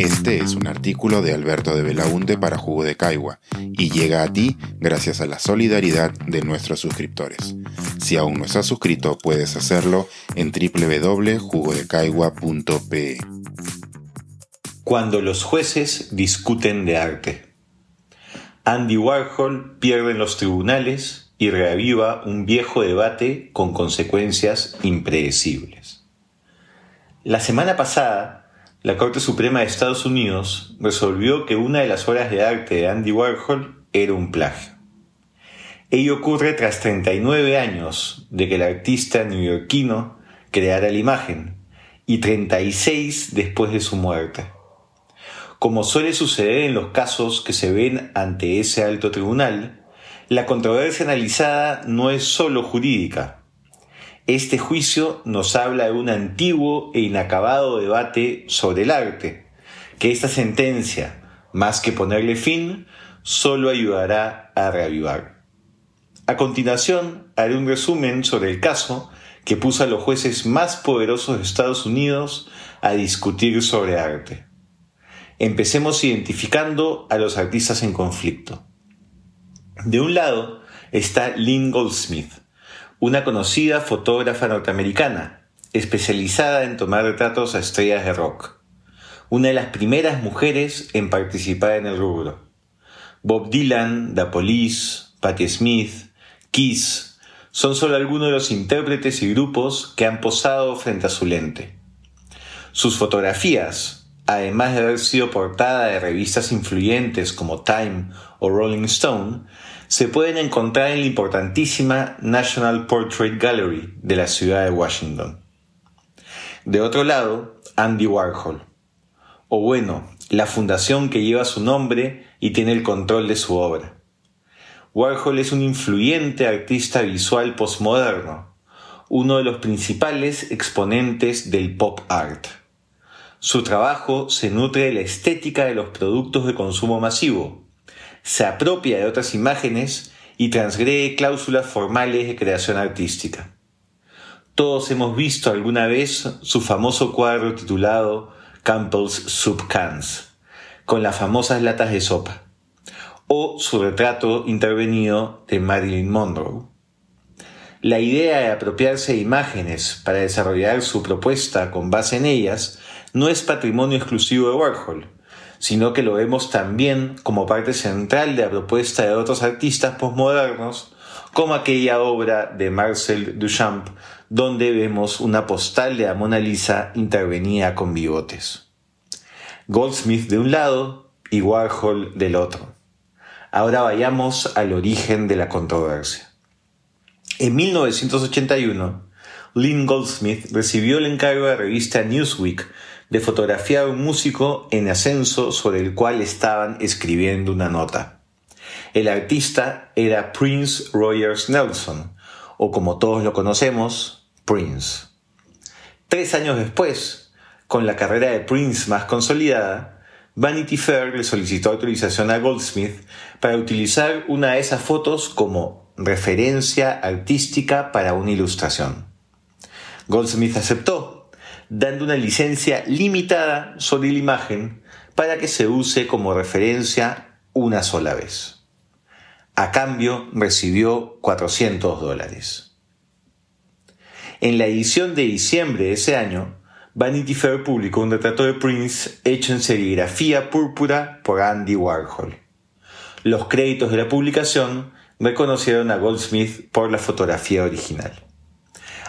Este es un artículo de Alberto de Belaunte para Jugo de Caigua y llega a ti gracias a la solidaridad de nuestros suscriptores. Si aún no estás suscrito, puedes hacerlo en www.jugodecaigua.pe. Cuando los jueces discuten de arte. Andy Warhol pierde en los tribunales y reaviva un viejo debate con consecuencias impredecibles. La semana pasada, la Corte Suprema de Estados Unidos resolvió que una de las obras de arte de Andy Warhol era un plagio. Ello ocurre tras 39 años de que el artista neoyorquino creara la imagen y 36 después de su muerte. Como suele suceder en los casos que se ven ante ese alto tribunal, la controversia analizada no es sólo jurídica, este juicio nos habla de un antiguo e inacabado debate sobre el arte, que esta sentencia, más que ponerle fin, solo ayudará a reavivar. A continuación, haré un resumen sobre el caso que puso a los jueces más poderosos de Estados Unidos a discutir sobre arte. Empecemos identificando a los artistas en conflicto. De un lado está Lynn Goldsmith, una conocida fotógrafa norteamericana, especializada en tomar retratos a estrellas de rock. Una de las primeras mujeres en participar en el rubro. Bob Dylan, The Police, Patti Smith, Kiss, son solo algunos de los intérpretes y grupos que han posado frente a su lente. Sus fotografías, además de haber sido portada de revistas influyentes como Time o Rolling Stone, se pueden encontrar en la importantísima National Portrait Gallery de la ciudad de Washington. De otro lado, Andy Warhol, o bueno, la fundación que lleva su nombre y tiene el control de su obra. Warhol es un influyente artista visual postmoderno, uno de los principales exponentes del pop art. Su trabajo se nutre de la estética de los productos de consumo masivo, se apropia de otras imágenes y transgrede cláusulas formales de creación artística. Todos hemos visto alguna vez su famoso cuadro titulado Campbell's Soup Cans, con las famosas latas de sopa, o su retrato intervenido de Marilyn Monroe. La idea de apropiarse de imágenes para desarrollar su propuesta con base en ellas no es patrimonio exclusivo de Warhol, sino que lo vemos también como parte central de la propuesta de otros artistas postmodernos, como aquella obra de Marcel Duchamp, donde vemos una postal de la Mona Lisa intervenida con bigotes. Goldsmith de un lado y Warhol del otro. Ahora vayamos al origen de la controversia. En 1981, Lynn Goldsmith recibió el encargo de la revista Newsweek de fotografiar a un músico en ascenso sobre el cual estaban escribiendo una nota. El artista era Prince Rogers Nelson, o como todos lo conocemos, Prince. Tres años después, con la carrera de Prince más consolidada, Vanity Fair le solicitó autorización a Goldsmith para utilizar una de esas fotos como referencia artística para una ilustración. Goldsmith aceptó dando una licencia limitada sobre la imagen para que se use como referencia una sola vez. A cambio recibió 400 dólares. En la edición de diciembre de ese año, Vanity Fair publicó un retrato de Prince hecho en serigrafía púrpura por Andy Warhol. Los créditos de la publicación reconocieron a Goldsmith por la fotografía original.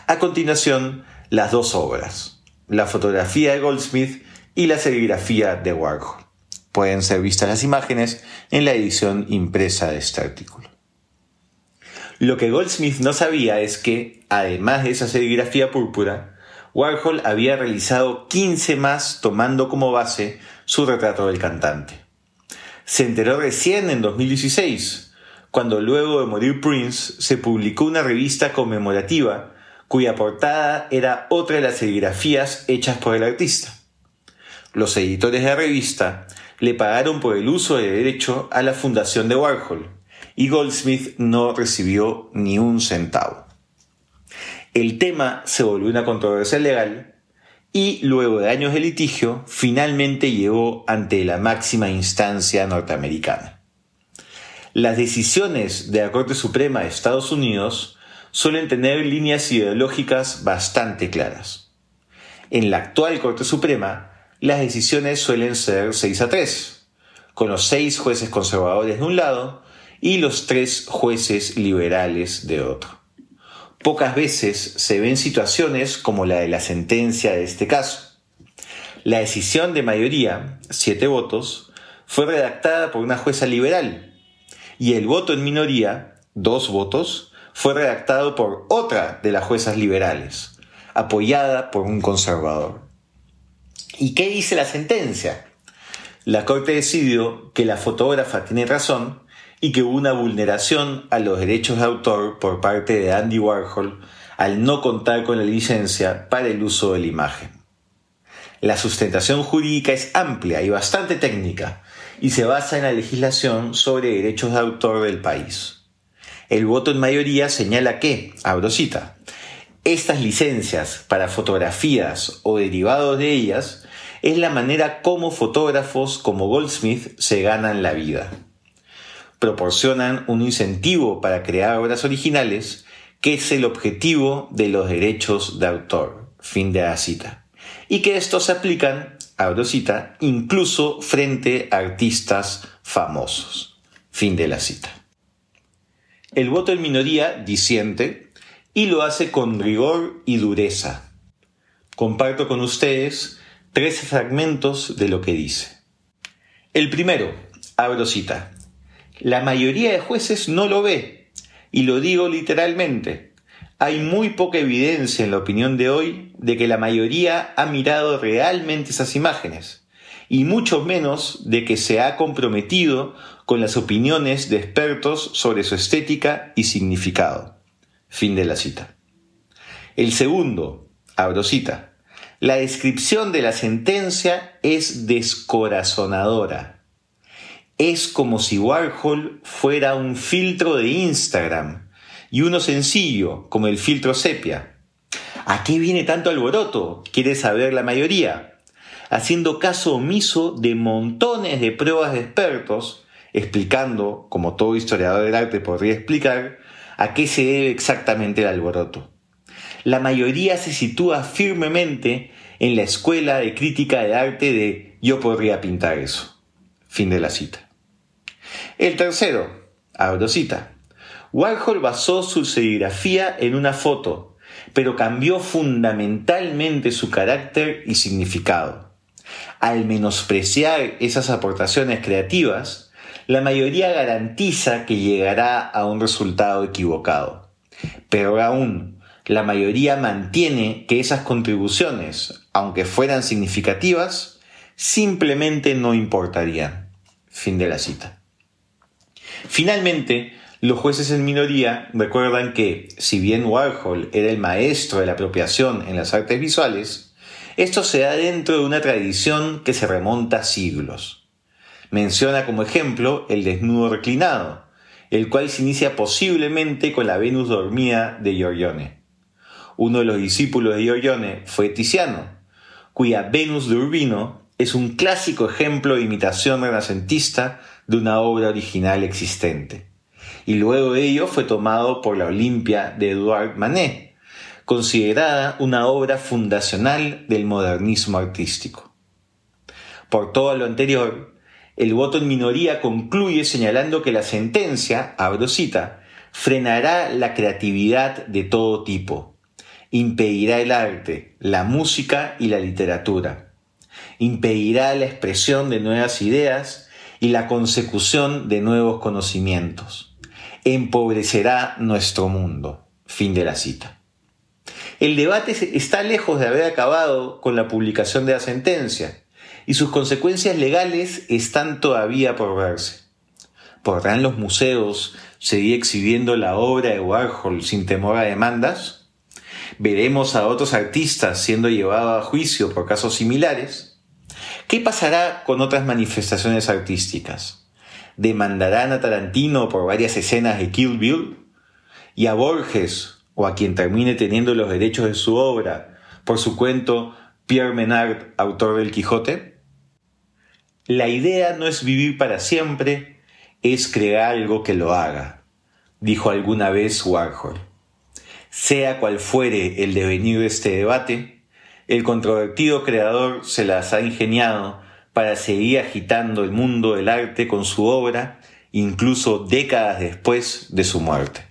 A continuación, las dos obras la fotografía de Goldsmith y la serigrafía de Warhol. Pueden ser vistas las imágenes en la edición impresa de este artículo. Lo que Goldsmith no sabía es que, además de esa serigrafía púrpura, Warhol había realizado 15 más tomando como base su retrato del cantante. Se enteró recién en 2016, cuando luego de morir Prince se publicó una revista conmemorativa cuya portada era otra de las serigrafías hechas por el artista. Los editores de la revista le pagaron por el uso de derecho a la fundación de Warhol y Goldsmith no recibió ni un centavo. El tema se volvió una controversia legal y luego de años de litigio finalmente llegó ante la máxima instancia norteamericana. Las decisiones de la Corte Suprema de Estados Unidos suelen tener líneas ideológicas bastante claras. En la actual Corte Suprema, las decisiones suelen ser 6 a 3, con los seis jueces conservadores de un lado y los tres jueces liberales de otro. Pocas veces se ven situaciones como la de la sentencia de este caso. La decisión de mayoría, siete votos, fue redactada por una jueza liberal y el voto en minoría, dos votos, fue redactado por otra de las juezas liberales, apoyada por un conservador. ¿Y qué dice la sentencia? La Corte decidió que la fotógrafa tiene razón y que hubo una vulneración a los derechos de autor por parte de Andy Warhol al no contar con la licencia para el uso de la imagen. La sustentación jurídica es amplia y bastante técnica y se basa en la legislación sobre derechos de autor del país. El voto en mayoría señala que, abro cita, estas licencias para fotografías o derivados de ellas es la manera como fotógrafos como Goldsmith se ganan la vida. Proporcionan un incentivo para crear obras originales, que es el objetivo de los derechos de autor. Fin de la cita. Y que estos se aplican, abro cita, incluso frente a artistas famosos. Fin de la cita. El voto en minoría disiente y lo hace con rigor y dureza. Comparto con ustedes tres fragmentos de lo que dice. El primero, abro cita, la mayoría de jueces no lo ve, y lo digo literalmente. Hay muy poca evidencia en la opinión de hoy de que la mayoría ha mirado realmente esas imágenes, y mucho menos de que se ha comprometido con las opiniones de expertos sobre su estética y significado. Fin de la cita. El segundo, abro cita, la descripción de la sentencia es descorazonadora. Es como si Warhol fuera un filtro de Instagram y uno sencillo, como el filtro sepia. ¿A qué viene tanto alboroto? Quiere saber la mayoría. Haciendo caso omiso de montones de pruebas de expertos, explicando, como todo historiador del arte podría explicar, a qué se debe exactamente el alboroto la mayoría se sitúa firmemente en la escuela de crítica de arte de yo podría pintar eso. Fin de la cita. El tercero, abro cita. Warhol basó su serigrafía en una foto, pero cambió fundamentalmente su carácter y significado. Al menospreciar esas aportaciones creativas, la mayoría garantiza que llegará a un resultado equivocado. Pero aún, la mayoría mantiene que esas contribuciones, aunque fueran significativas, simplemente no importarían. Fin de la cita. Finalmente, los jueces en minoría recuerdan que, si bien Warhol era el maestro de la apropiación en las artes visuales, esto se da dentro de una tradición que se remonta a siglos. Menciona como ejemplo el desnudo reclinado, el cual se inicia posiblemente con la Venus dormida de Giorgione. Uno de los discípulos de Giorgione fue Tiziano, cuya Venus de Urbino es un clásico ejemplo de imitación renacentista de una obra original existente. Y luego de ello fue tomado por la Olimpia de Edouard Manet, considerada una obra fundacional del modernismo artístico. Por todo lo anterior, el voto en minoría concluye señalando que la sentencia, abro cita, frenará la creatividad de todo tipo, impedirá el arte, la música y la literatura. Impedirá la expresión de nuevas ideas y la consecución de nuevos conocimientos. Empobrecerá nuestro mundo. Fin de la cita. El debate está lejos de haber acabado con la publicación de la sentencia y sus consecuencias legales están todavía por verse. ¿Podrán los museos seguir exhibiendo la obra de Warhol sin temor a demandas? veremos a otros artistas siendo llevados a juicio por casos similares, ¿qué pasará con otras manifestaciones artísticas? ¿Demandarán a Tarantino por varias escenas de Kill Bill? ¿Y a Borges, o a quien termine teniendo los derechos de su obra, por su cuento Pierre Menard, autor del Quijote? La idea no es vivir para siempre, es crear algo que lo haga, dijo alguna vez Warhol. Sea cual fuere el devenir de este debate, el controvertido creador se las ha ingeniado para seguir agitando el mundo del arte con su obra, incluso décadas después de su muerte.